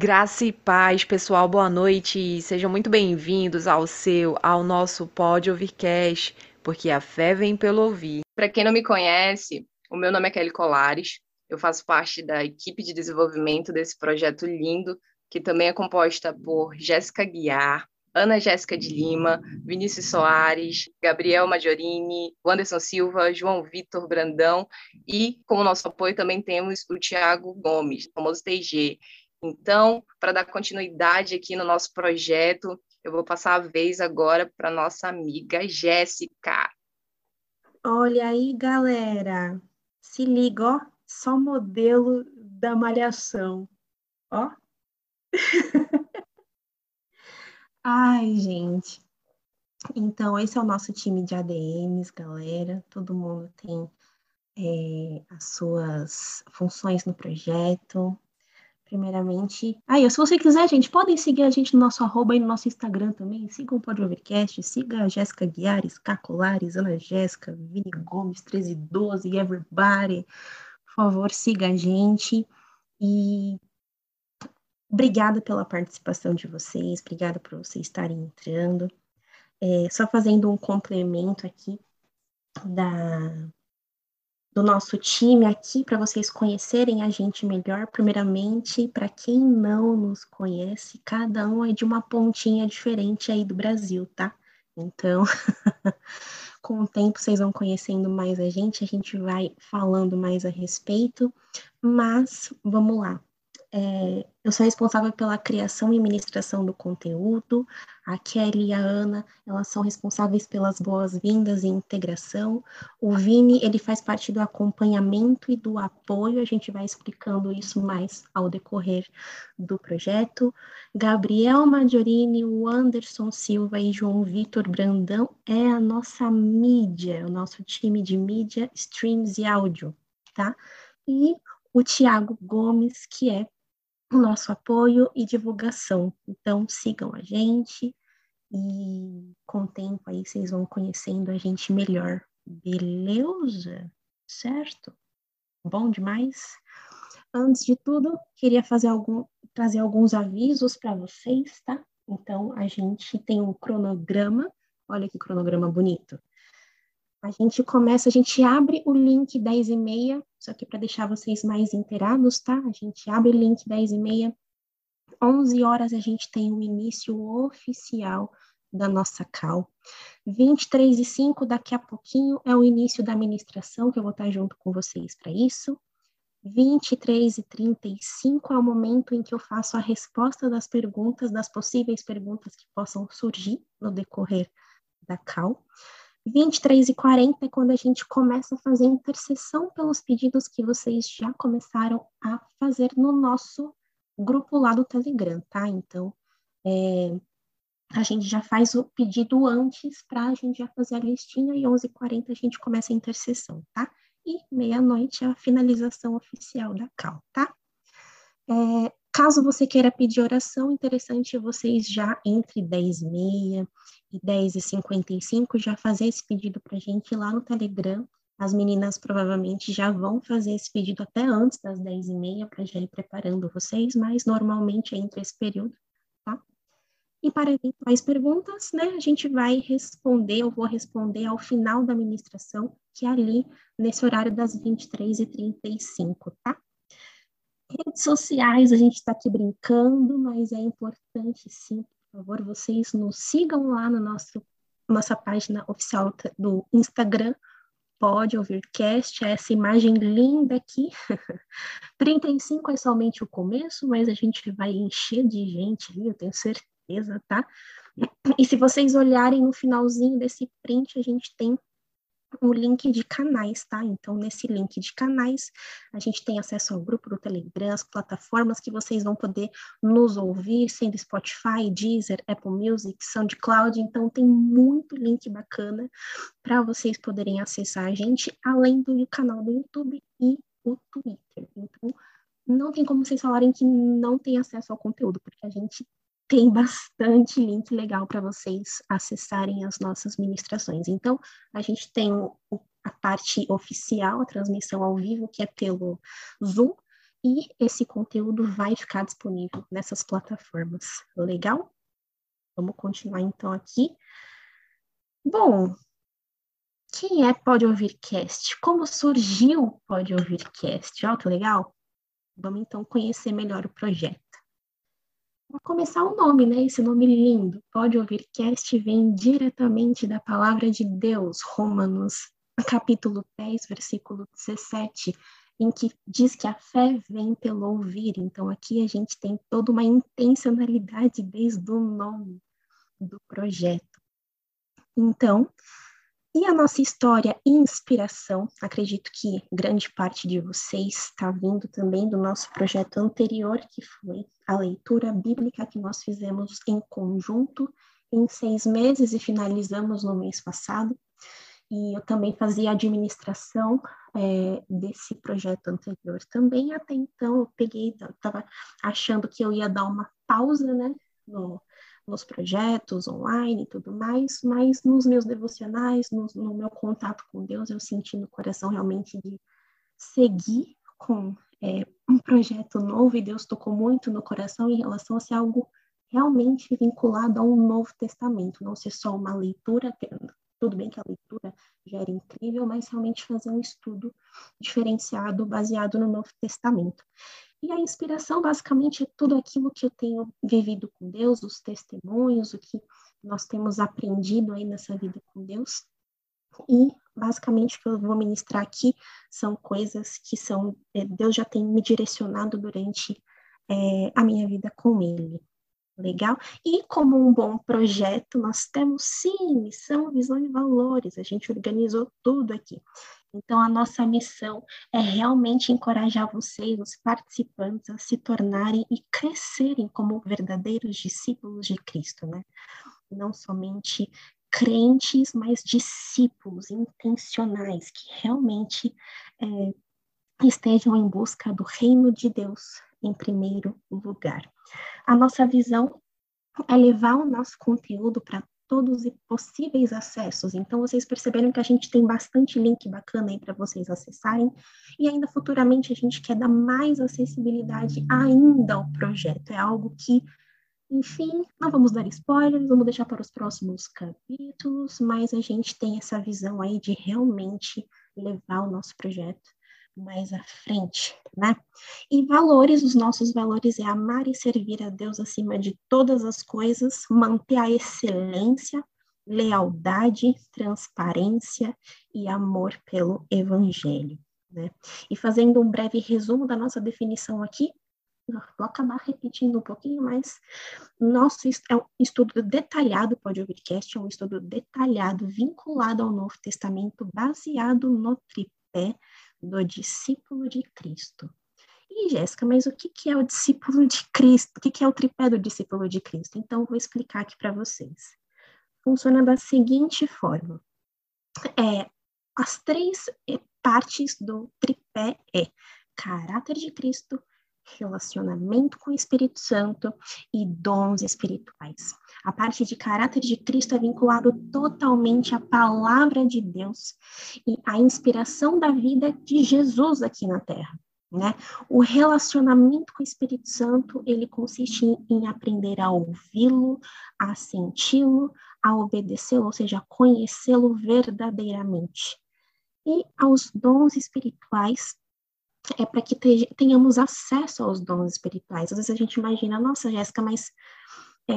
Graça e paz, pessoal, boa noite. Sejam muito bem-vindos ao seu, ao nosso Pod Overcast, porque a fé vem pelo ouvir. Para quem não me conhece, o meu nome é Kelly Colares. Eu faço parte da equipe de desenvolvimento desse projeto lindo, que também é composta por Jéssica Guiar, Ana Jéssica de Lima, Vinícius Soares, Gabriel Maggiorini, Anderson Silva, João Vitor Brandão e, como nosso apoio, também temos o Tiago Gomes, famoso TG. Então, para dar continuidade aqui no nosso projeto, eu vou passar a vez agora para nossa amiga Jéssica. Olha aí, galera. Se liga, ó, só modelo da malhação. Ó. Ai, gente. Então, esse é o nosso time de ADMs, galera. Todo mundo tem é, as suas funções no projeto. Primeiramente. Aí, se você quiser, gente, podem seguir a gente no nosso arroba e no nosso Instagram também. Sigam o Pode Overcast, siga a Jéssica Guiares, Cacolares, Ana Jéssica, Vini Gomes, 1312, everybody. Por favor, siga a gente. E obrigada pela participação de vocês, obrigada por vocês estarem entrando. É, só fazendo um complemento aqui da, do nosso time aqui para vocês conhecerem a gente melhor. Primeiramente, para quem não nos conhece, cada um é de uma pontinha diferente aí do Brasil, tá? Então, com o tempo vocês vão conhecendo mais a gente, a gente vai falando mais a respeito, mas vamos lá. É, eu sou responsável pela criação e ministração do conteúdo. A Kelly e a Ana, elas são responsáveis pelas boas-vindas e integração. O Vini, ele faz parte do acompanhamento e do apoio. A gente vai explicando isso mais ao decorrer do projeto. Gabriel Maggiorini, o Anderson Silva e João Vitor Brandão é a nossa mídia, o nosso time de mídia, streams e áudio, tá? E o Tiago Gomes, que é o nosso apoio e divulgação. Então, sigam a gente e com o tempo aí vocês vão conhecendo a gente melhor. Beleza? Certo? Bom demais? Antes de tudo, queria fazer algum, trazer alguns avisos para vocês, tá? Então, a gente tem um cronograma. Olha que cronograma bonito. A gente começa, a gente abre o link 10 e meia, só que para deixar vocês mais inteirados, tá? A gente abre o link 10 e meia, 11 horas a gente tem o início oficial da nossa cal. 23 e 5, daqui a pouquinho, é o início da administração, que eu vou estar junto com vocês para isso. 23 e 35 é o momento em que eu faço a resposta das perguntas, das possíveis perguntas que possam surgir no decorrer da cal. 23 e 40 é quando a gente começa a fazer intercessão pelos pedidos que vocês já começaram a fazer no nosso grupo lá do Telegram, tá? Então, é, a gente já faz o pedido antes para a gente já fazer a listinha e 11h40 a gente começa a intercessão, tá? E meia-noite é a finalização oficial da CAL, tá? É, caso você queira pedir oração, interessante vocês já entre 10 e meia e 10 e 55 já fazer esse pedido para a gente lá no Telegram. As meninas provavelmente já vão fazer esse pedido até antes das 10 e meia para já ir preparando vocês, mas normalmente é entre esse período, tá? E para eventuais perguntas, né, a gente vai responder, eu vou responder ao final da ministração, que é ali nesse horário das 23h35, tá? Redes sociais, a gente está aqui brincando, mas é importante sim por favor, vocês nos sigam lá no nossa página oficial do Instagram, pode ouvir cast, é essa imagem linda aqui. 35 é somente o começo, mas a gente vai encher de gente ali, eu tenho certeza, tá? E se vocês olharem no finalzinho desse print, a gente tem o link de canais, tá? Então, nesse link de canais, a gente tem acesso ao grupo do Telegram, as plataformas que vocês vão poder nos ouvir, sendo Spotify, Deezer, Apple Music, SoundCloud. Então, tem muito link bacana para vocês poderem acessar a gente, além do canal do YouTube e o Twitter. Então, não tem como vocês falarem que não tem acesso ao conteúdo, porque a gente tem bastante link legal para vocês acessarem as nossas ministrações. Então, a gente tem a parte oficial, a transmissão ao vivo, que é pelo Zoom, e esse conteúdo vai ficar disponível nessas plataformas. Legal? Vamos continuar então aqui. Bom, quem é Pode Ouvir Cast? Como surgiu Pode Ouvir Cast? Ó, que legal! Vamos então conhecer melhor o projeto. Para começar o nome, né? Esse nome lindo. Pode Ouvir Cast vem diretamente da palavra de Deus, Romanos, capítulo 10, versículo 17, em que diz que a fé vem pelo ouvir. Então aqui a gente tem toda uma intencionalidade desde o nome do projeto. Então, e a nossa história e inspiração, acredito que grande parte de vocês está vindo também do nosso projeto anterior, que foi a leitura bíblica que nós fizemos em conjunto em seis meses e finalizamos no mês passado. E eu também fazia administração é, desse projeto anterior também. Até então, eu peguei, estava achando que eu ia dar uma pausa, né, no, nos projetos online e tudo mais, mas nos meus devocionais, no, no, meu contato com Deus, eu senti no coração realmente de seguir com é, um projeto novo e Deus tocou muito no coração em relação a ser algo realmente vinculado a um Novo Testamento, não ser só uma leitura, tudo bem que a leitura já era incrível, mas realmente fazer um estudo diferenciado, baseado no Novo Testamento. E a inspiração, basicamente, é tudo aquilo que eu tenho vivido com Deus, os testemunhos, o que nós temos aprendido aí nessa vida com Deus. E, basicamente, o que eu vou ministrar aqui são coisas que são é, Deus já tem me direcionado durante é, a minha vida com Ele. Legal? E como um bom projeto, nós temos sim missão, visão e valores. A gente organizou tudo aqui. Então, a nossa missão é realmente encorajar vocês, os participantes, a se tornarem e crescerem como verdadeiros discípulos de Cristo, né? Não somente crentes, mas discípulos intencionais que realmente é, estejam em busca do reino de Deus em primeiro lugar. A nossa visão é levar o nosso conteúdo para todos os possíveis acessos. Então, vocês perceberam que a gente tem bastante link bacana aí para vocês acessarem, e ainda futuramente a gente quer dar mais acessibilidade ainda ao projeto. É algo que, enfim, não vamos dar spoilers, vamos deixar para os próximos capítulos, mas a gente tem essa visão aí de realmente levar o nosso projeto mais à frente, né? E valores, os nossos valores é amar e servir a Deus acima de todas as coisas, manter a excelência, lealdade, transparência e amor pelo evangelho, né? E fazendo um breve resumo da nossa definição aqui, vou acabar repetindo um pouquinho, mas nosso é um estudo detalhado, pode ouvir cast, é um estudo detalhado, vinculado ao Novo Testamento, baseado no tripé do discípulo de Cristo. E, Jéssica, mas o que, é o discípulo de Cristo? O que, que é o tripé do discípulo de Cristo? Então, vou explicar aqui para vocês. Funciona da seguinte forma. É, as três partes do tripé é caráter de Cristo, relacionamento com o Espírito Santo e dons espirituais. A parte de caráter de Cristo é vinculado totalmente à palavra de Deus e à inspiração da vida de Jesus aqui na Terra. Né? O relacionamento com o Espírito Santo ele consiste em, em aprender a ouvi-lo, a senti-lo, a obedecê-lo, ou seja, conhecê-lo verdadeiramente. E aos dons espirituais é para que tenhamos acesso aos dons espirituais. Às vezes a gente imagina, nossa, Jéssica, mas é,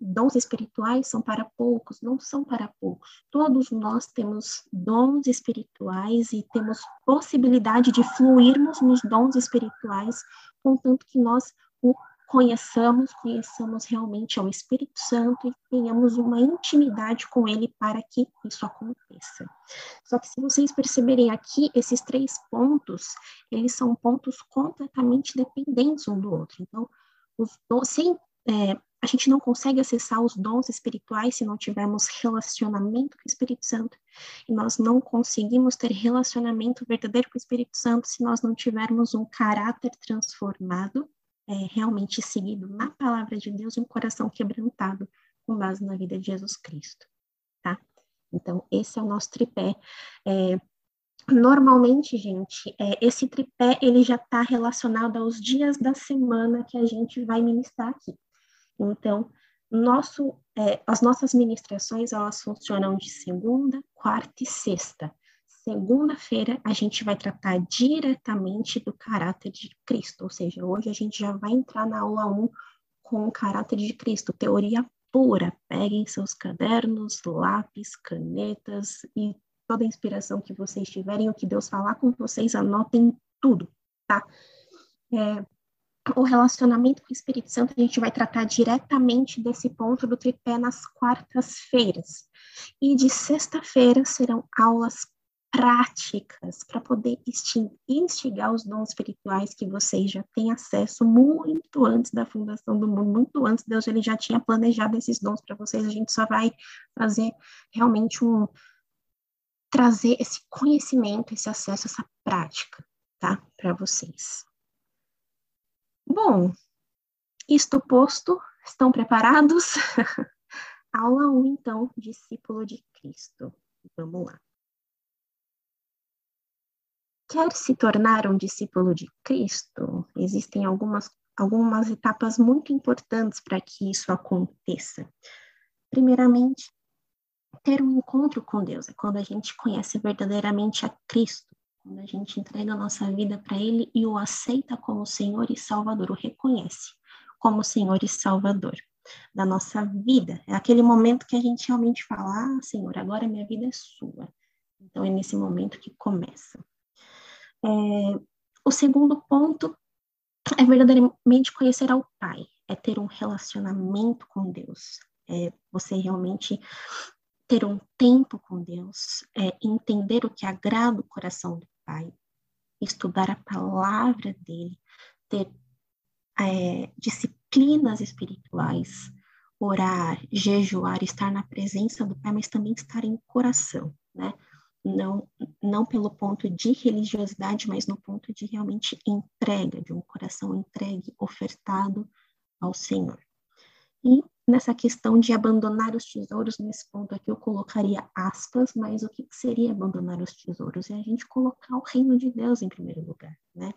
dons espirituais são para poucos, não são para poucos. Todos nós temos dons espirituais e temos possibilidade de fluirmos nos dons espirituais, contanto que nós o conheçamos, conheçamos realmente ao Espírito Santo e tenhamos uma intimidade com ele para que isso aconteça. Só que se vocês perceberem aqui, esses três pontos, eles são pontos completamente dependentes um do outro. Então, os sem, é, a gente não consegue acessar os dons espirituais se não tivermos relacionamento com o Espírito Santo. E nós não conseguimos ter relacionamento verdadeiro com o Espírito Santo se nós não tivermos um caráter transformado é, realmente seguido na palavra de Deus e um coração quebrantado com base na vida de Jesus Cristo, tá? Então, esse é o nosso tripé. É, Normalmente, gente, é, esse tripé ele já está relacionado aos dias da semana que a gente vai ministrar aqui. Então, nosso, é, as nossas ministrações elas funcionam de segunda, quarta e sexta. Segunda-feira a gente vai tratar diretamente do caráter de Cristo, ou seja, hoje a gente já vai entrar na aula 1 com o caráter de Cristo, teoria pura. Peguem seus cadernos, lápis, canetas e toda a inspiração que vocês tiverem, o que Deus falar com vocês, anotem tudo, tá? É, o relacionamento com o Espírito Santo, a gente vai tratar diretamente desse ponto do tripé nas quartas-feiras. E de sexta-feira serão aulas práticas para poder instigar os dons espirituais que vocês já têm acesso muito antes da fundação do mundo, muito antes Deus ele já tinha planejado esses dons para vocês. A gente só vai fazer realmente um trazer esse conhecimento, esse acesso, essa prática, tá, para vocês. Bom, isto posto, estão preparados? Aula 1, então, discípulo de Cristo. Vamos lá. Quer se tornar um discípulo de Cristo? Existem algumas, algumas etapas muito importantes para que isso aconteça. Primeiramente, ter um encontro com Deus é quando a gente conhece verdadeiramente a Cristo, quando a gente entrega a nossa vida para Ele e o aceita como Senhor e Salvador, o reconhece como Senhor e Salvador da nossa vida. É aquele momento que a gente realmente fala: ah, Senhor, agora minha vida é sua. Então é nesse momento que começa. É, o segundo ponto é verdadeiramente conhecer ao Pai, é ter um relacionamento com Deus, é você realmente ter um tempo com Deus, é entender o que agrada o coração do Pai, estudar a palavra dele, ter é, disciplinas espirituais, orar, jejuar, estar na presença do Pai, mas também estar em coração, né? não, não pelo ponto de religiosidade, mas no ponto de realmente entrega, de um coração entregue, ofertado ao Senhor. E nessa questão de abandonar os tesouros, nesse ponto aqui eu colocaria aspas, mas o que seria abandonar os tesouros? É a gente colocar o reino de Deus em primeiro lugar, né?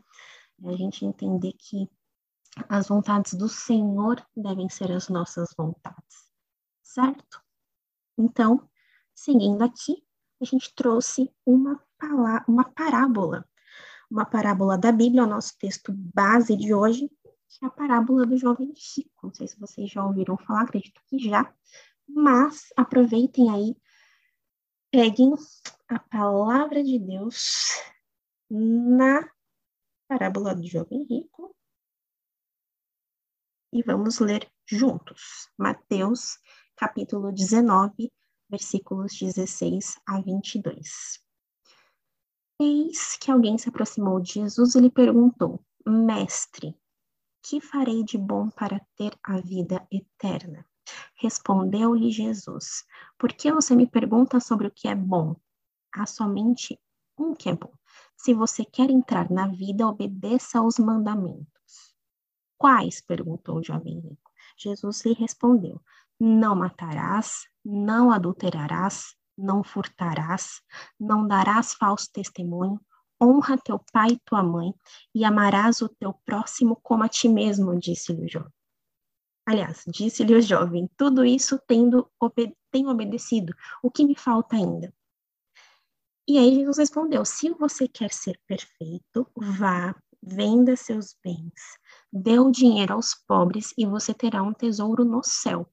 É a gente entender que as vontades do Senhor devem ser as nossas vontades, certo? Então, seguindo aqui, a gente trouxe uma, uma parábola, uma parábola da Bíblia, o nosso texto base de hoje, que é a parábola do jovem rico. Não sei se vocês já ouviram falar, acredito que já, mas aproveitem aí, peguem a palavra de Deus na parábola do jovem rico e vamos ler juntos. Mateus, capítulo 19, versículos 16 a 22. Eis que alguém se aproximou de Jesus e lhe perguntou: Mestre, que farei de bom para ter a vida eterna? Respondeu-lhe Jesus: Por que você me pergunta sobre o que é bom? Há somente um que é bom. Se você quer entrar na vida, obedeça aos mandamentos. Quais? perguntou o jovem rico. Jesus lhe respondeu: Não matarás, não adulterarás, não furtarás, não darás falso testemunho, honra teu pai e tua mãe, e amarás o teu próximo como a ti mesmo, disse-lhe o jovem. Aliás, disse-lhe o jovem, tudo isso tendo obede tenho obedecido, o que me falta ainda? E aí Jesus respondeu, se você quer ser perfeito, vá, venda seus bens, dê o dinheiro aos pobres e você terá um tesouro no céu.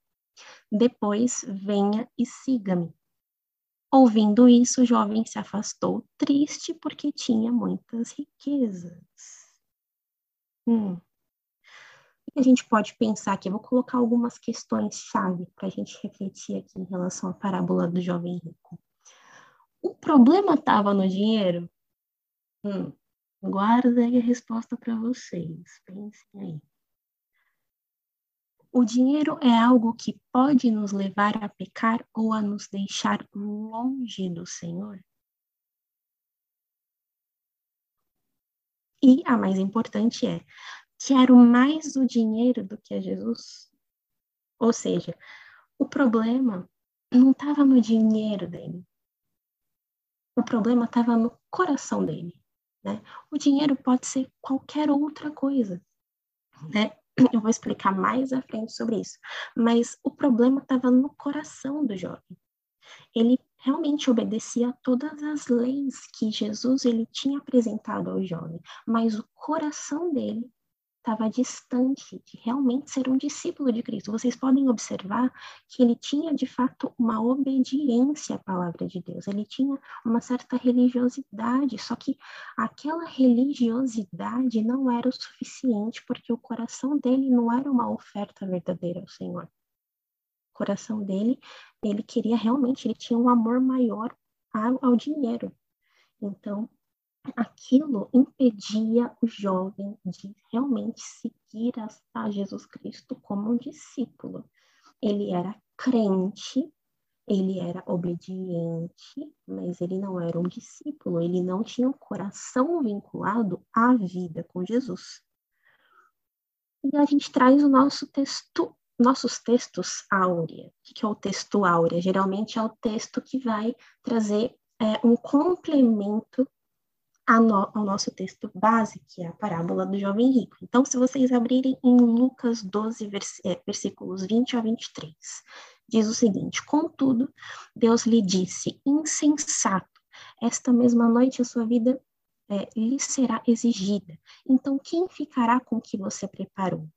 Depois venha e siga-me. Ouvindo isso, o jovem se afastou, triste porque tinha muitas riquezas. Hum. E a gente pode pensar aqui, eu vou colocar algumas questões-chave para a gente refletir aqui em relação à parábola do jovem rico. O problema estava no dinheiro? Hum. Guarda aí a resposta para vocês. Pensem aí. O dinheiro é algo que pode nos levar a pecar ou a nos deixar longe do Senhor? E a mais importante é: quero mais o dinheiro do que a Jesus? Ou seja, o problema não estava no dinheiro dele. O problema estava no coração dele. Né? O dinheiro pode ser qualquer outra coisa. Né? Eu vou explicar mais à frente sobre isso. Mas o problema estava no coração do jovem. Ele realmente obedecia a todas as leis que Jesus ele tinha apresentado ao jovem, mas o coração dele estava distante de realmente ser um discípulo de Cristo. Vocês podem observar que ele tinha de fato uma obediência à palavra de Deus, ele tinha uma certa religiosidade, só que aquela religiosidade não era o suficiente porque o coração dele não era uma oferta verdadeira ao Senhor. O coração dele, ele queria realmente, ele tinha um amor maior ao, ao dinheiro. Então, aquilo impedia o jovem de realmente seguir a, Jesus Cristo como um discípulo. Ele era crente, ele era obediente, mas ele não era um discípulo, ele não tinha um coração vinculado à vida com Jesus. E a gente traz o nosso texto, nossos textos áurea. O que é o texto áurea? Geralmente é o texto que vai trazer é, um complemento no, ao nosso texto base, que é a parábola do jovem rico. Então, se vocês abrirem em Lucas 12, vers é, versículos 20 a 23, diz o seguinte: Contudo, Deus lhe disse, insensato, esta mesma noite a sua vida é, lhe será exigida. Então, quem ficará com o que você preparou?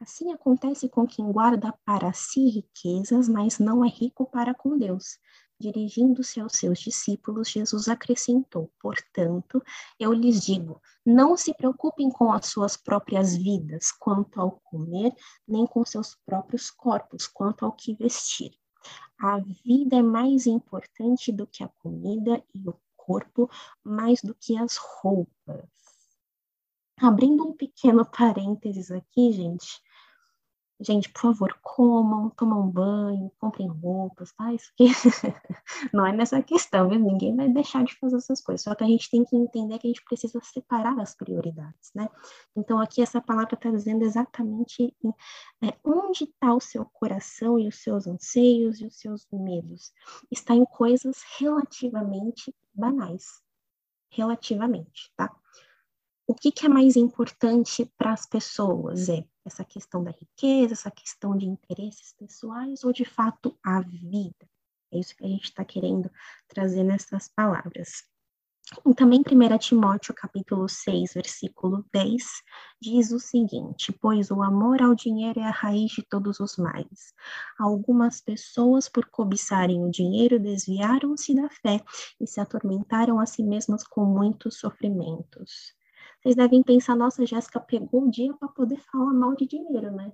Assim acontece com quem guarda para si riquezas, mas não é rico para com Deus. Dirigindo-se aos seus discípulos, Jesus acrescentou: Portanto, eu lhes digo, não se preocupem com as suas próprias vidas quanto ao comer, nem com seus próprios corpos quanto ao que vestir. A vida é mais importante do que a comida e o corpo mais do que as roupas. Abrindo um pequeno parênteses aqui, gente, Gente, por favor, comam, tomam banho, comprem roupas, tá? Isso aqui não é nessa questão, viu? Ninguém vai deixar de fazer essas coisas. Só que a gente tem que entender que a gente precisa separar as prioridades, né? Então, aqui essa palavra está dizendo exatamente é, onde está o seu coração e os seus anseios e os seus medos. Está em coisas relativamente banais. Relativamente, tá? O que, que é mais importante para as pessoas? É essa questão da riqueza, essa questão de interesses pessoais ou de fato a vida? É isso que a gente está querendo trazer nessas palavras. E também 1 Timóteo capítulo 6, versículo 10, diz o seguinte, pois o amor ao dinheiro é a raiz de todos os males. Algumas pessoas, por cobiçarem o dinheiro, desviaram-se da fé e se atormentaram a si mesmas com muitos sofrimentos. Vocês devem pensar, nossa, Jéssica pegou o dia para poder falar mal de dinheiro, né?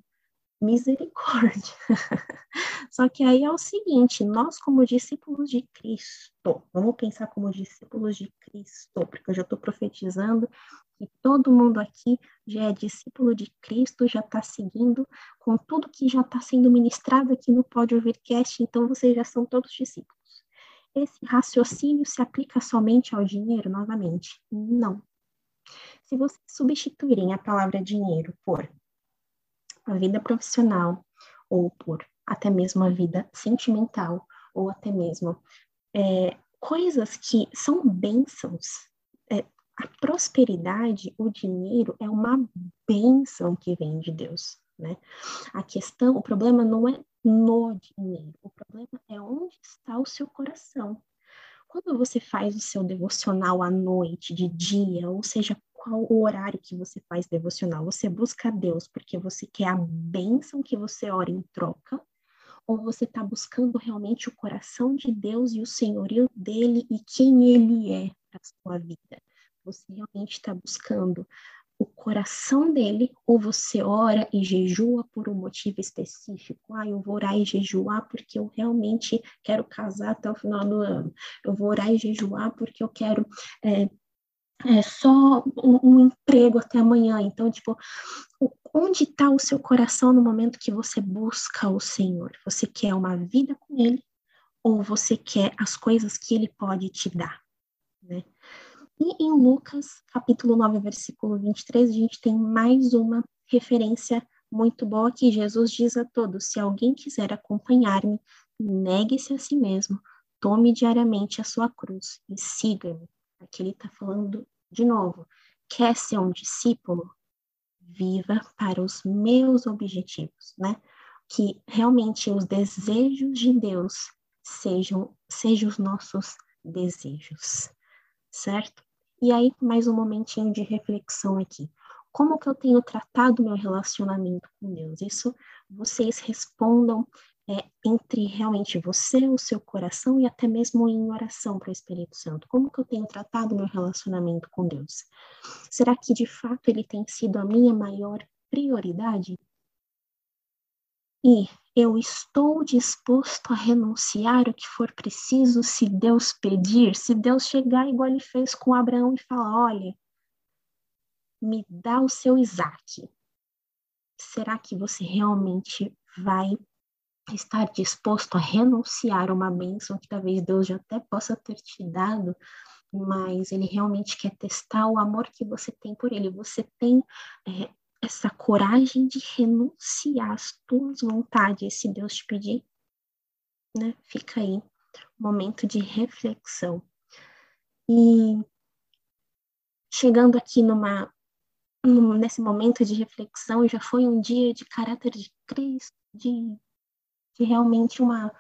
Misericórdia. Só que aí é o seguinte, nós como discípulos de Cristo, vamos pensar como discípulos de Cristo, porque eu já estou profetizando que todo mundo aqui já é discípulo de Cristo, já está seguindo com tudo que já está sendo ministrado aqui no Pode Ouvir Cast, então vocês já são todos discípulos. Esse raciocínio se aplica somente ao dinheiro, novamente? Não. Se vocês substituírem a palavra dinheiro por a vida profissional, ou por até mesmo a vida sentimental, ou até mesmo é, coisas que são bênçãos, é, a prosperidade, o dinheiro é uma bênção que vem de Deus. Né? A questão, o problema não é no dinheiro, o problema é onde está o seu coração. Quando você faz o seu devocional à noite, de dia, ou seja, qual o horário que você faz devocional? Você busca Deus porque você quer a bênção que você ora em troca? Ou você está buscando realmente o coração de Deus e o senhorio dele e quem ele é para sua vida? Você realmente está buscando o coração dele, ou você ora e jejua por um motivo específico. Ah, eu vou orar e jejuar porque eu realmente quero casar até o final do ano. Eu vou orar e jejuar porque eu quero é, é, só um, um, emprego até amanhã. Então, tipo, onde está o seu coração no momento que você busca o Senhor? Você quer uma vida com Ele ou você quer as coisas que Ele pode te dar? E em Lucas, capítulo 9, versículo 23, a gente tem mais uma referência muito boa que Jesus diz a todos: se alguém quiser acompanhar-me, negue-se a si mesmo, tome diariamente a sua cruz e siga-me. Aqui ele está falando de novo. Quer ser um discípulo? Viva para os meus objetivos, né? Que realmente os desejos de Deus sejam, sejam os nossos desejos, certo? E aí, mais um momentinho de reflexão aqui. Como que eu tenho tratado meu relacionamento com Deus? Isso vocês respondam é, entre realmente você, o seu coração e até mesmo em oração para o Espírito Santo. Como que eu tenho tratado meu relacionamento com Deus? Será que de fato ele tem sido a minha maior prioridade? E eu estou disposto a renunciar o que for preciso se Deus pedir, se Deus chegar igual ele fez com Abraão e falar: olha, me dá o seu Isaac. Será que você realmente vai estar disposto a renunciar uma bênção que talvez Deus já até possa ter te dado, mas ele realmente quer testar o amor que você tem por ele. Você tem é, essa coragem de renunciar às tuas vontades se Deus te pedir? Né? Fica aí, momento de reflexão. E chegando aqui numa nesse momento de reflexão, já foi um dia de caráter de Cristo, de de realmente uma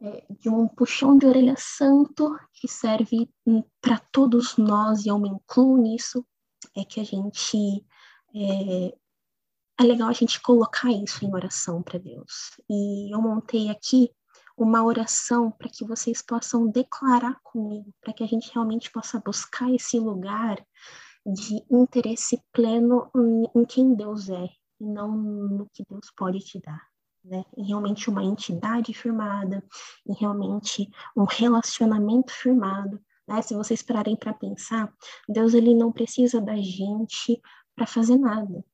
é, de um puxão de orelha santo que serve hum, para todos nós, e eu me incluo nisso, é que a gente é, é legal a gente colocar isso em oração para Deus. E eu montei aqui uma oração para que vocês possam declarar comigo, para que a gente realmente possa buscar esse lugar de interesse pleno em, em quem Deus é e não no que Deus pode te dar né? Em realmente uma entidade firmada, em realmente um relacionamento firmado. Né? Se vocês pararem para pensar, Deus ele não precisa da gente para fazer nada.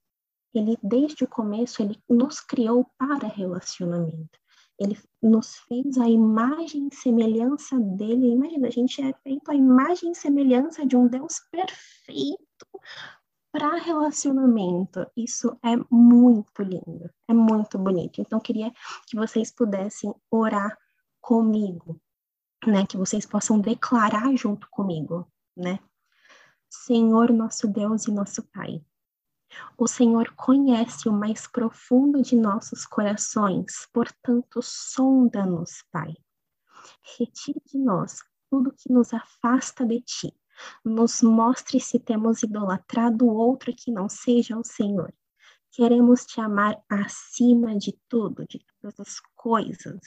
Ele desde o começo ele nos criou para relacionamento. Ele nos fez a imagem e semelhança dele. Imagina, a gente é feito a imagem e semelhança de um Deus perfeito, para relacionamento, isso é muito lindo, é muito bonito. Então, queria que vocês pudessem orar comigo, né? Que vocês possam declarar junto comigo, né? Senhor, nosso Deus e nosso Pai, o Senhor conhece o mais profundo de nossos corações, portanto, sonda-nos, Pai. Retire de nós tudo que nos afasta de Ti nos mostre se temos idolatrado outro que não seja o Senhor. Queremos te amar acima de tudo, de todas as coisas.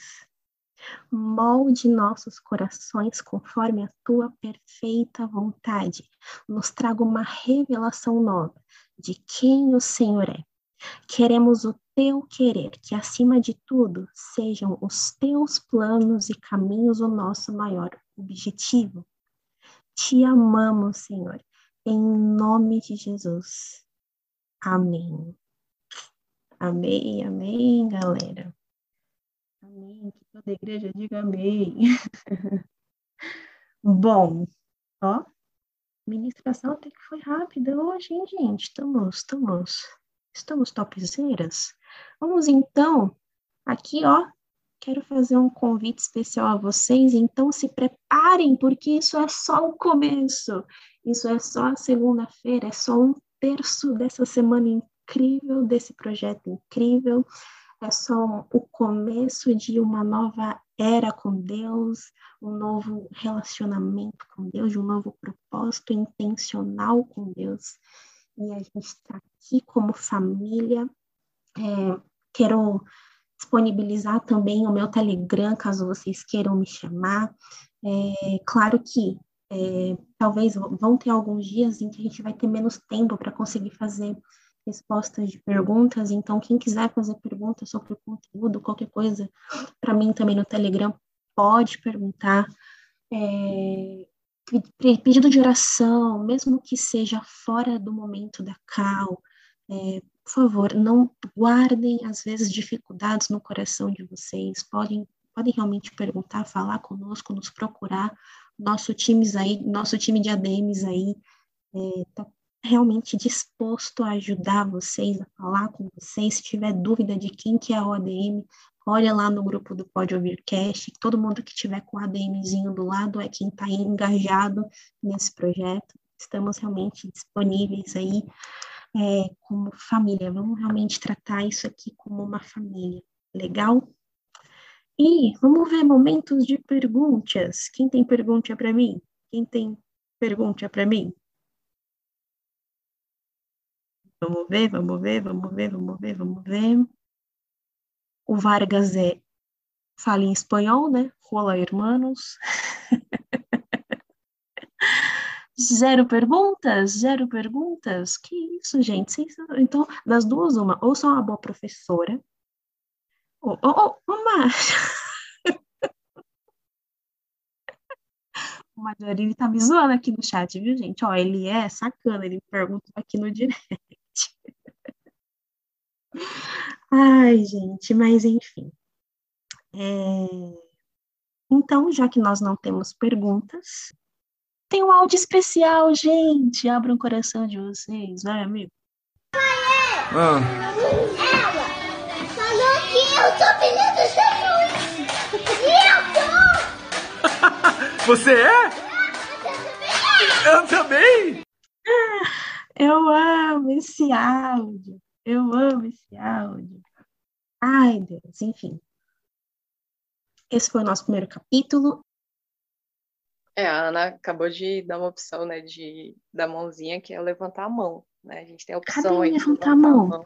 Molde nossos corações conforme a tua perfeita vontade. Nos traga uma revelação nova de quem o Senhor é. Queremos o teu querer, que acima de tudo sejam os teus planos e caminhos o nosso maior objetivo. Te amamos, Senhor, em nome de Jesus. Amém. Amém, amém, galera. Amém. Que toda a igreja diga amém. Bom, ó, ministração até que foi rápida hoje, hein, gente? Estamos, estamos, estamos topzeiras. Vamos então, aqui, ó, quero fazer um convite especial a vocês, então se preparem, porque isso é só o começo, isso é só a segunda-feira, é só um terço dessa semana incrível, desse projeto incrível, é só o começo de uma nova era com Deus, um novo relacionamento com Deus, de um novo propósito intencional com Deus. E a gente está aqui como família. É, quero disponibilizar também o meu Telegram, caso vocês queiram me chamar. É, claro que é, talvez vão ter alguns dias em que a gente vai ter menos tempo para conseguir fazer respostas de perguntas, então quem quiser fazer perguntas sobre o conteúdo, qualquer coisa, para mim também no Telegram, pode perguntar. É, pedido de oração, mesmo que seja fora do momento da cal, é, por favor, não guardem, às vezes, dificuldades no coração de vocês. Podem, podem realmente perguntar, falar conosco, nos procurar. Nosso time aí, nosso time de ADMs aí está é, realmente disposto a ajudar vocês, a falar com vocês. Se tiver dúvida de quem que é o ADM, olha lá no grupo do Pode Ouvir Cast, todo mundo que tiver com o ADMzinho do lado é quem está engajado nesse projeto. Estamos realmente disponíveis aí é, como família. Vamos realmente tratar isso aqui como uma família. Legal? E vamos ver momentos de perguntas. Quem tem pergunta para mim? Quem tem pergunta para mim? Vamos ver, vamos ver, vamos ver, vamos ver, vamos ver. O Vargas é fala em espanhol, né? Rola hermanos. Zero perguntas? Zero perguntas? Que isso, gente? Então, das duas, uma, ou sou uma boa professora, ou, ou, ou uma... o Majorini tá me zoando aqui no chat, viu, gente? Ó, ele é sacana, ele pergunta aqui no direct. Ai, gente, mas enfim. É... Então, já que nós não temos perguntas, tem um áudio especial, gente. Abra o um coração de vocês, vai, amigo. Ah. Ela falou que eu sou filha do Jesus. E eu sou. Você é? Eu também. Eu amo esse áudio. Eu amo esse áudio. Ai, Deus, enfim. Esse foi o nosso primeiro capítulo. É, a Ana acabou de dar uma opção, né, de da mãozinha, que é levantar a mão, né? A gente tem a opção Cadê aí levantar, levantar a mão? A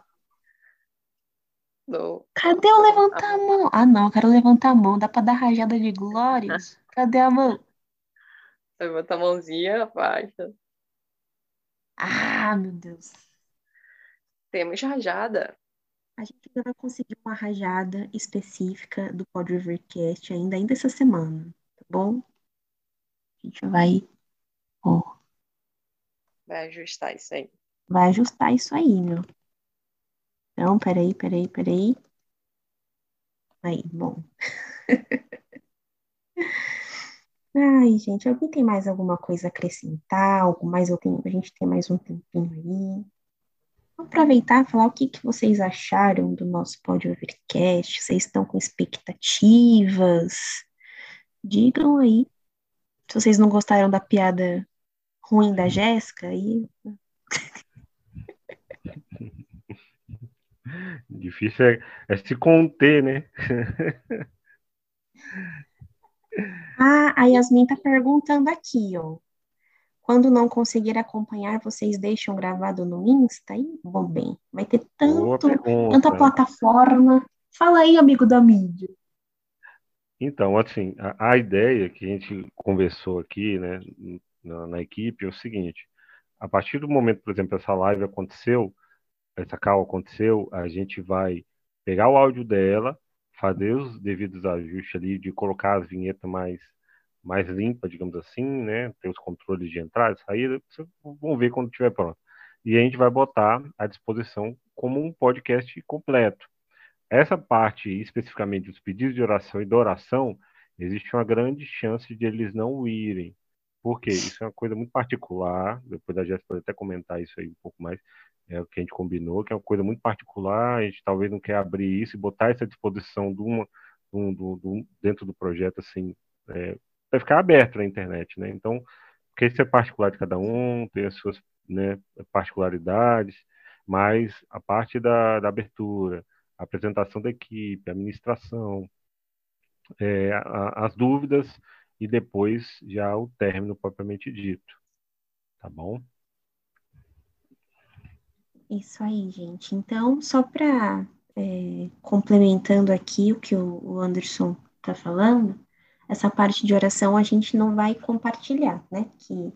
mão. Cadê o levantar a mão? Ah, não, eu quero levantar a mão. Dá pra dar rajada de glórias? Cadê a mão? Levanta a mãozinha, abaixa. Ah, meu Deus. Temos rajada. A gente ainda vai conseguir uma rajada específica do Pod Rivercast ainda, ainda essa semana, tá bom? A gente vai. Ó. Vai ajustar isso aí. Vai ajustar isso aí, meu. Então, peraí, peraí, peraí. Aí, bom. Ai, gente, alguém tem mais alguma coisa a acrescentar? Algo mais eu tenho, a gente tem mais um tempinho aí. Vou aproveitar e falar o que, que vocês acharam do nosso Pode Overcast. Vocês estão com expectativas? Digam aí. Se vocês não gostaram da piada ruim da Jéssica, aí. Difícil é, é se conter, né? ah, a Yasmin tá perguntando aqui, ó. Quando não conseguir acompanhar, vocês deixam gravado no Insta? Aí, bom, bem, vai ter tanto, tanta plataforma. Fala aí, amigo da mídia. Então, assim, a, a ideia que a gente conversou aqui, né, na, na, equipe é o seguinte: a partir do momento, por exemplo, essa live aconteceu, essa call aconteceu, a gente vai pegar o áudio dela, fazer os devidos ajustes ali, de colocar as vinhetas mais mais limpa, digamos assim, né? Ter os controles de entrada e saída, vocês vão ver quando estiver pronto. E a gente vai botar à disposição como um podcast completo. Essa parte, especificamente dos pedidos de oração e da oração, existe uma grande chance de eles não irem. Porque isso é uma coisa muito particular, depois a Jéssica pode até comentar isso aí um pouco mais, é o que a gente combinou, que é uma coisa muito particular, a gente talvez não quer abrir isso e botar à disposição de uma, do, do, do, dentro do projeto, assim, é, vai ficar aberto na internet, né? Então, porque isso é particular de cada um, tem as suas né, particularidades, mas a parte da, da abertura, a apresentação da equipe, a administração, é, a, as dúvidas e depois já o término propriamente dito. Tá bom? Isso aí, gente. Então, só para é, complementando aqui o que o Anderson está falando, essa parte de oração a gente não vai compartilhar, né? Que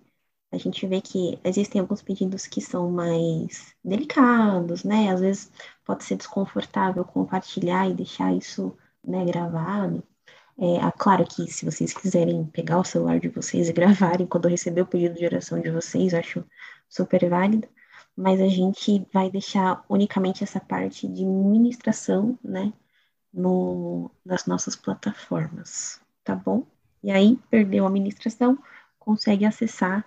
a gente vê que existem alguns pedidos que são mais delicados, né? Às vezes pode ser desconfortável compartilhar e deixar isso né, gravado. É, claro que se vocês quiserem pegar o celular de vocês e gravarem quando receber o pedido de oração de vocês, acho super válido, mas a gente vai deixar unicamente essa parte de ministração, né, no, nas nossas plataformas tá bom? E aí, perdeu a administração, consegue acessar,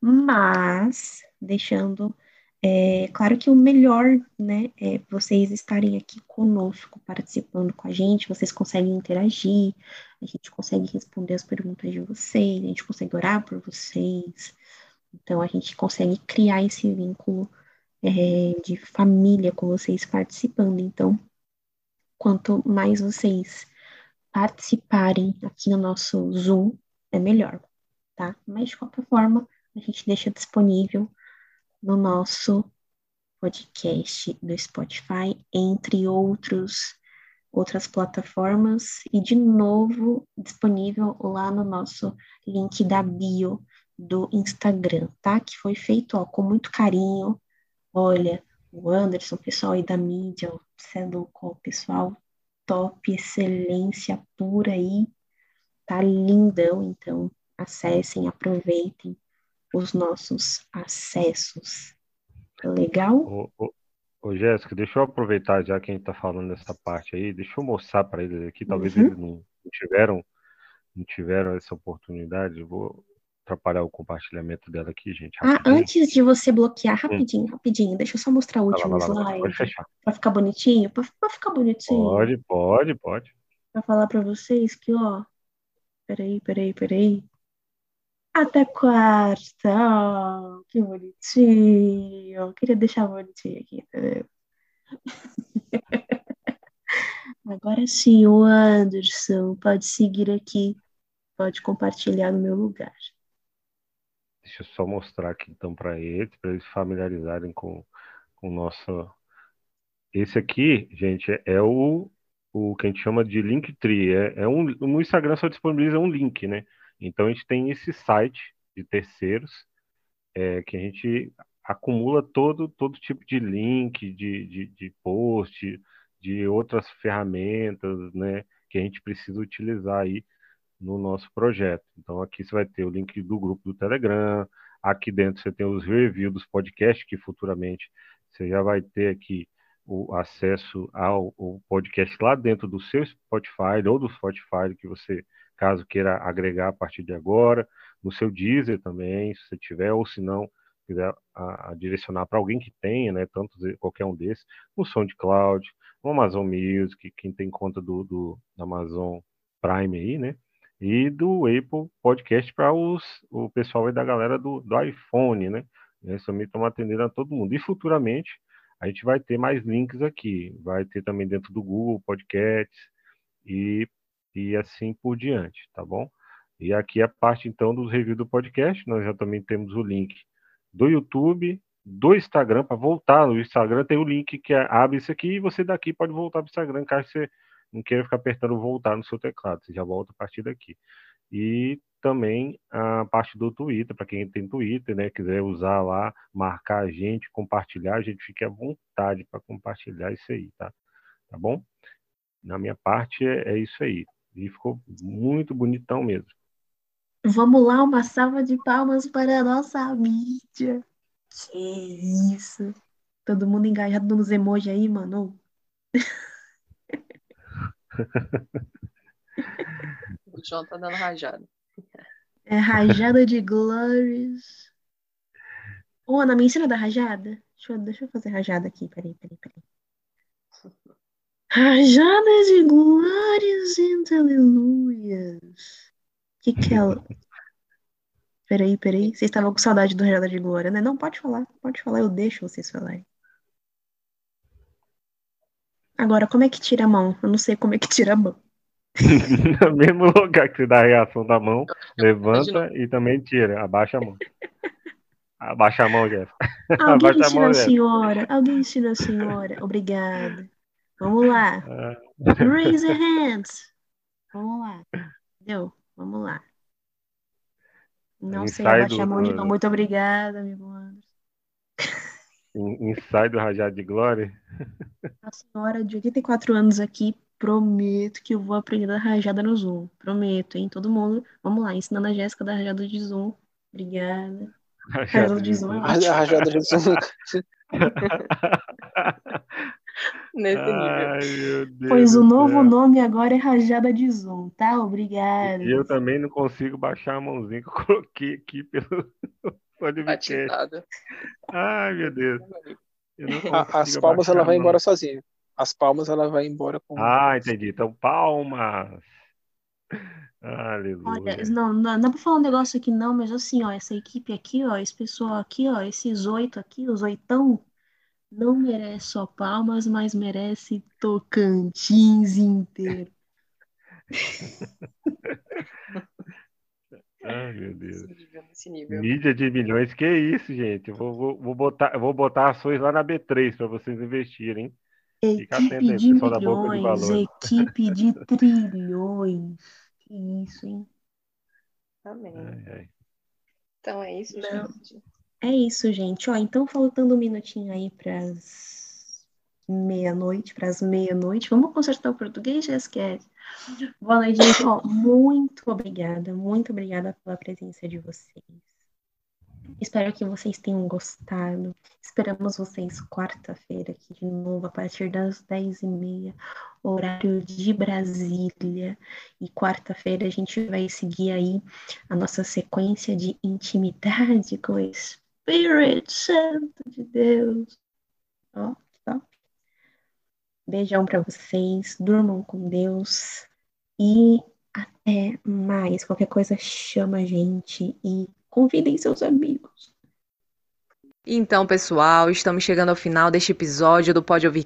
mas deixando É claro que o melhor, né, é vocês estarem aqui conosco, participando com a gente, vocês conseguem interagir, a gente consegue responder as perguntas de vocês, a gente consegue orar por vocês, então a gente consegue criar esse vínculo é, de família com vocês participando. Então, quanto mais vocês participarem aqui no nosso Zoom, é melhor, tá? Mas de qualquer forma, a gente deixa disponível no nosso podcast do Spotify, entre outros outras plataformas e de novo disponível lá no nosso link da bio do Instagram, tá? Que foi feito ó, com muito carinho. Olha, o Anderson, pessoal aí da mídia, o Ceduco, pessoal top, excelência pura aí, tá lindão, então acessem, aproveitem os nossos acessos. Tá legal? Ô, ô, ô, Jéssica, deixa eu aproveitar já que a gente tá falando dessa parte aí, deixa eu mostrar para eles aqui, talvez uhum. eles não, não, tiveram não tiveram essa oportunidade, vou atrapalhar o compartilhamento dela aqui, gente. Ah, rapidinho. Antes de você bloquear, hum. rapidinho, hum. rapidinho, deixa eu só mostrar o último lá, lá, slide. Pode fechar. Pra ficar bonitinho, pra, pra ficar bonitinho. Pode, pode, pode. Pra falar pra vocês que, ó, peraí, peraí, peraí. Até quarta, ó, que bonitinho. Queria deixar bonitinho aqui, entendeu? Agora sim, o Anderson pode seguir aqui, pode compartilhar no meu lugar. Deixa eu só mostrar aqui então para eles, para eles familiarizarem com o nosso. Esse aqui, gente, é o, o que a gente chama de Linktree. É, é um, no Instagram só disponibiliza um link, né? Então a gente tem esse site de terceiros é, que a gente acumula todo, todo tipo de link, de, de, de post, de outras ferramentas, né? Que a gente precisa utilizar aí no nosso projeto. Então aqui você vai ter o link do grupo do Telegram, aqui dentro você tem os reviews dos podcasts, que futuramente você já vai ter aqui o acesso ao, ao podcast lá dentro do seu Spotify ou do Spotify que você, caso queira agregar a partir de agora, no seu Deezer também, se você tiver, ou se não, quiser a, a direcionar para alguém que tenha, né, tanto qualquer um desses, no SoundCloud, no Amazon Music, quem tem conta do, do Amazon Prime aí, né, e do Apple Podcast para o pessoal aí da galera do, do iPhone, né? Eles também estão atendendo a todo mundo. E futuramente a gente vai ter mais links aqui. Vai ter também dentro do Google Podcasts e, e assim por diante, tá bom? E aqui a parte então dos reviews do podcast. Nós já também temos o link do YouTube, do Instagram, para voltar no Instagram tem o link que é, abre isso aqui e você daqui pode voltar para o Instagram, caso você não queira ficar apertando voltar no seu teclado, você já volta a partir daqui. E também a parte do Twitter, para quem tem Twitter, né, quiser usar lá, marcar a gente, compartilhar, a gente fique à vontade para compartilhar isso aí, tá? Tá bom? Na minha parte é, é isso aí. E ficou muito bonitão mesmo. Vamos lá, uma salva de palmas para a nossa mídia. Que isso. Todo mundo engajado nos emojis aí, mano. o João tá dando rajada. É rajada de glórias. Ô, Ana, me ensina da rajada? Deixa eu, deixa eu fazer rajada aqui. Peraí, peraí, peraí. Rajada de glórias e aleluias. Que que é? Peraí, peraí. Vocês estavam com saudade do Rajada de Glória, né? Não, pode falar. Pode falar, eu deixo vocês falarem. Agora, como é que tira a mão? Eu não sei como é que tira a mão. no mesmo lugar que você dá a reação da mão, levanta e também tira, abaixa a mão. Abaixa a mão, Jéssica. Alguém abaixa ensina a, mão, a senhora. Alguém ensina a senhora. Obrigada. Vamos lá. Ah. Raise your hands. Vamos lá. Entendeu? Vamos lá. Não sei abaixar a mão de novo. Muito obrigada, amigo Anderson. Ensaio do Rajado de Glória. A senhora de 84 anos aqui, prometo que eu vou aprender a rajada no Zoom. Prometo, hein? Todo mundo. Vamos lá, ensinando a Jéssica da rajada de Zoom. Obrigada. Rajada de Zoom. Rajada de Zoom. Nesse Ai, nível. Pois o novo nome agora é Rajada de Zoom, tá? Obrigada. E eu também não consigo baixar a mãozinha que eu coloquei aqui pelo Pode Batizado. Ai, meu Deus. As palmas ela vai embora sozinha. As palmas ela vai embora com. Ah, entendi. Então, palmas. Aleluia. Olha, não, não, não pra falar um negócio aqui não, mas assim, ó, essa equipe aqui, ó, esse pessoal aqui, ó, esses oito aqui, os oitão, não merece só palmas, mas merece Tocantins inteiro. Ai, meu Deus. Nesse nível. Mídia de milhões, que isso, gente? Eu vou, vou, vou botar, vou botar ações lá na B3 para vocês investirem. Fica atento Equipe aí, de pessoal da Boca de milhões, Valores. equipe de trilhões. Que isso, hein? Amém. Ai, ai. Então é isso, Não. gente. É isso, gente. Ó, então faltando um minutinho aí para as meia-noite, para as meia-noite. Vamos consertar o português, Jéssica? Boa noite, gente. Muito obrigada, muito obrigada pela presença de vocês. Espero que vocês tenham gostado. Esperamos vocês quarta-feira aqui de novo, a partir das 10h30, horário de Brasília. E quarta-feira a gente vai seguir aí a nossa sequência de intimidade com o Espírito Santo de Deus. Ó, ó. Beijão para vocês, durmam com Deus e até mais. Qualquer coisa chama a gente e convidem seus amigos. Então, pessoal, estamos chegando ao final deste episódio do Pode Ouvir.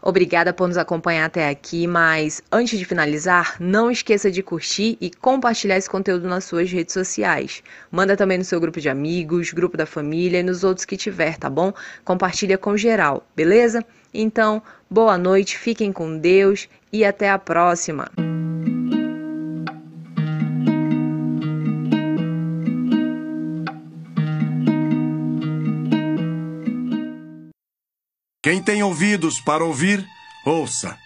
Obrigada por nos acompanhar até aqui, mas antes de finalizar, não esqueça de curtir e compartilhar esse conteúdo nas suas redes sociais. Manda também no seu grupo de amigos, grupo da família e nos outros que tiver, tá bom? Compartilha com geral, beleza? Então, boa noite, fiquem com Deus e até a próxima. Quem tem ouvidos para ouvir, ouça.